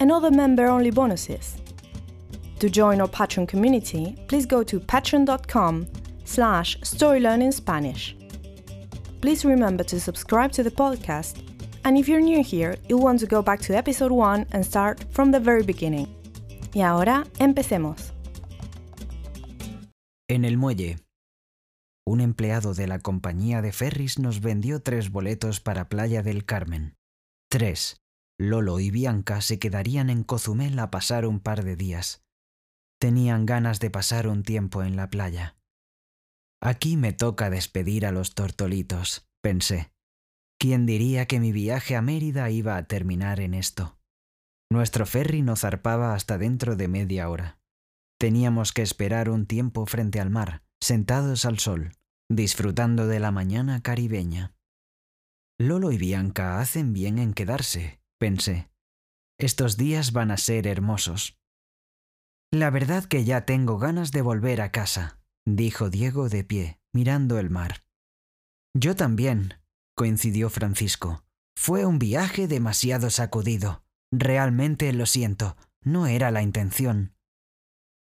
and other member-only bonuses. To join our Patreon community, please go to patreon.com slash storylearningspanish. Please remember to subscribe to the podcast, and if you're new here, you'll want to go back to episode 1 and start from the very beginning. Y ahora, empecemos. En el muelle. Un empleado de la compañía de ferries nos vendió tres boletos para Playa del Carmen. Tres. Lolo y Bianca se quedarían en Cozumel a pasar un par de días. Tenían ganas de pasar un tiempo en la playa. Aquí me toca despedir a los tortolitos, pensé. ¿Quién diría que mi viaje a Mérida iba a terminar en esto? Nuestro ferry no zarpaba hasta dentro de media hora. Teníamos que esperar un tiempo frente al mar, sentados al sol, disfrutando de la mañana caribeña. Lolo y Bianca hacen bien en quedarse, pensé. Estos días van a ser hermosos. La verdad que ya tengo ganas de volver a casa, dijo Diego de pie, mirando el mar. Yo también, coincidió Francisco. Fue un viaje demasiado sacudido. Realmente lo siento, no era la intención.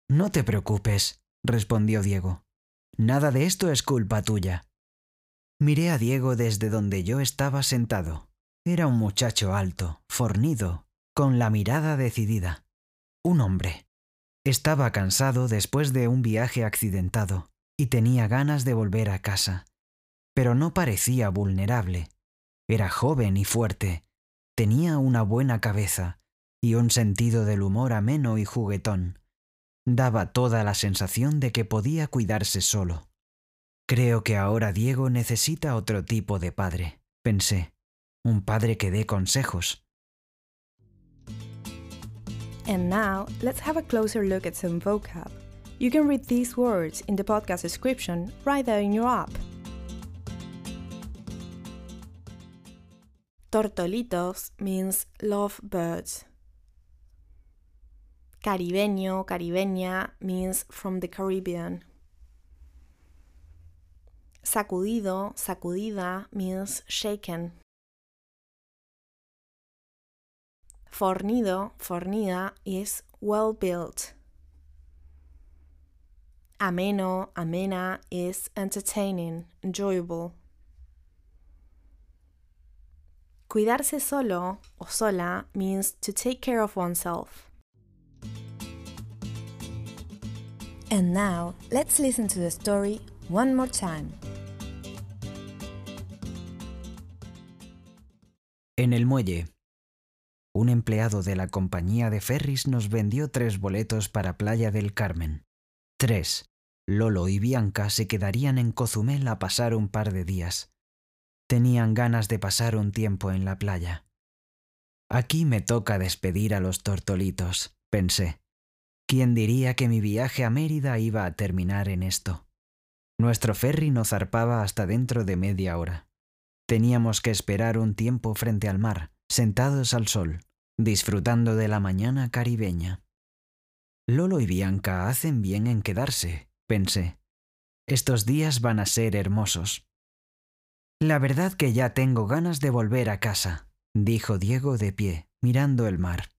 No te preocupes, respondió Diego. Nada de esto es culpa tuya. Miré a Diego desde donde yo estaba sentado. Era un muchacho alto, fornido, con la mirada decidida. Un hombre. Estaba cansado después de un viaje accidentado y tenía ganas de volver a casa. Pero no parecía vulnerable. Era joven y fuerte. Tenía una buena cabeza y un sentido del humor ameno y juguetón. Daba toda la sensación de que podía cuidarse solo. Creo que ahora Diego necesita otro tipo de padre, pensé un padre que dé consejos. And now, let's have a closer look at some vocab. You can read these words in the podcast description right there in your app. Tortolitos means love birds. Caribeño, caribeña means from the Caribbean. Sacudido, sacudida means shaken. Fornido, fornida is well built. Ameno, amena is entertaining, enjoyable. Cuidarse solo o sola means to take care of oneself. And now, let's listen to the story one more time. En el muelle. Un empleado de la compañía de ferries nos vendió tres boletos para Playa del Carmen. Tres. Lolo y Bianca se quedarían en Cozumel a pasar un par de días. Tenían ganas de pasar un tiempo en la playa. Aquí me toca despedir a los tortolitos, pensé. ¿Quién diría que mi viaje a Mérida iba a terminar en esto? Nuestro ferry no zarpaba hasta dentro de media hora. Teníamos que esperar un tiempo frente al mar, sentados al sol, disfrutando de la mañana caribeña. Lolo y Bianca hacen bien en quedarse, pensé. Estos días van a ser hermosos. La verdad que ya tengo ganas de volver a casa, dijo Diego de pie, mirando el mar.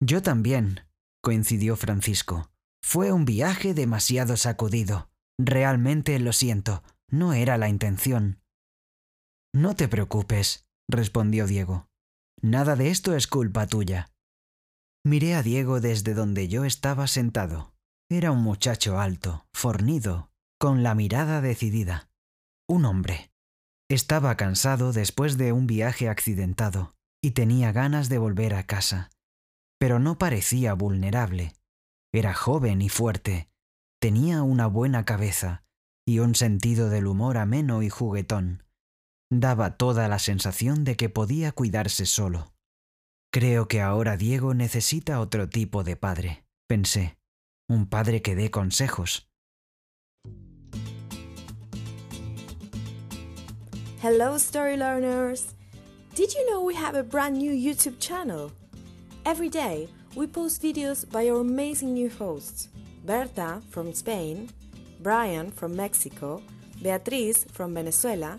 Yo también, coincidió Francisco. Fue un viaje demasiado sacudido. Realmente lo siento, no era la intención. No te preocupes, respondió Diego. Nada de esto es culpa tuya. Miré a Diego desde donde yo estaba sentado. Era un muchacho alto, fornido, con la mirada decidida. Un hombre. Estaba cansado después de un viaje accidentado y tenía ganas de volver a casa. Pero no parecía vulnerable. Era joven y fuerte. Tenía una buena cabeza y un sentido del humor ameno y juguetón. Daba toda la sensación de que podía cuidarse solo. Creo que ahora Diego necesita otro tipo de padre, pensé. Un padre que dé consejos. Hello, story learners! Did you know we have a brand new YouTube channel? Every day, we post videos by our amazing new hosts Berta from Spain, Brian from Mexico, Beatriz from Venezuela,